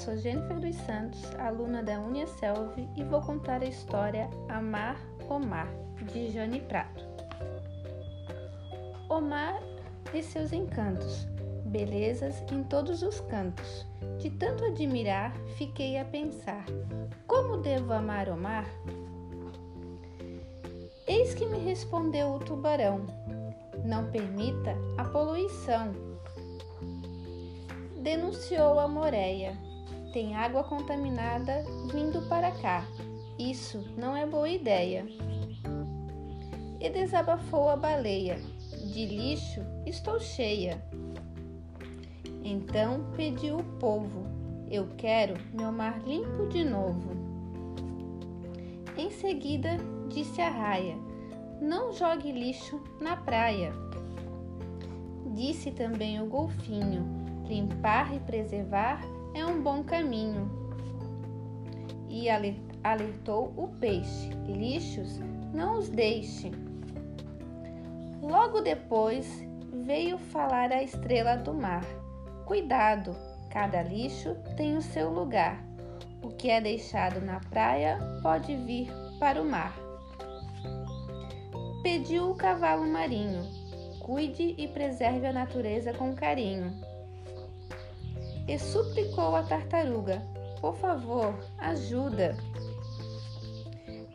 sou Jennifer dos Santos, aluna da Uniaselv e vou contar a história Amar Omar, de Jane Prato. Omar e seus encantos, belezas em todos os cantos. De tanto admirar, fiquei a pensar: como devo amar Omar? Eis que me respondeu o tubarão: não permita a poluição denunciou a Moreia. Tem água contaminada vindo para cá. Isso não é boa ideia. E desabafou a baleia. De lixo estou cheia. Então pediu o povo: Eu quero meu mar limpo de novo. Em seguida disse a raia: Não jogue lixo na praia. Disse também o golfinho: Limpar e preservar é um bom caminho. E alertou o peixe: lixos não os deixe. Logo depois veio falar a estrela do mar: Cuidado, cada lixo tem o seu lugar. O que é deixado na praia pode vir para o mar. Pediu o cavalo marinho: Cuide e preserve a natureza com carinho e suplicou a tartaruga: Por favor, ajuda.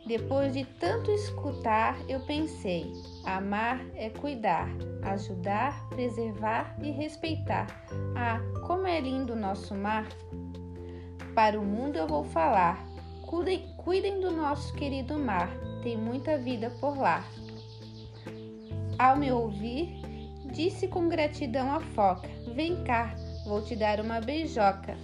Depois de tanto escutar, eu pensei: amar é cuidar, ajudar, preservar e respeitar. Ah, como é lindo o nosso mar! Para o mundo eu vou falar: cuidem, cuidem do nosso querido mar, tem muita vida por lá. Ao me ouvir, disse com gratidão a foca: Vem cá, Vou te dar uma beijoca.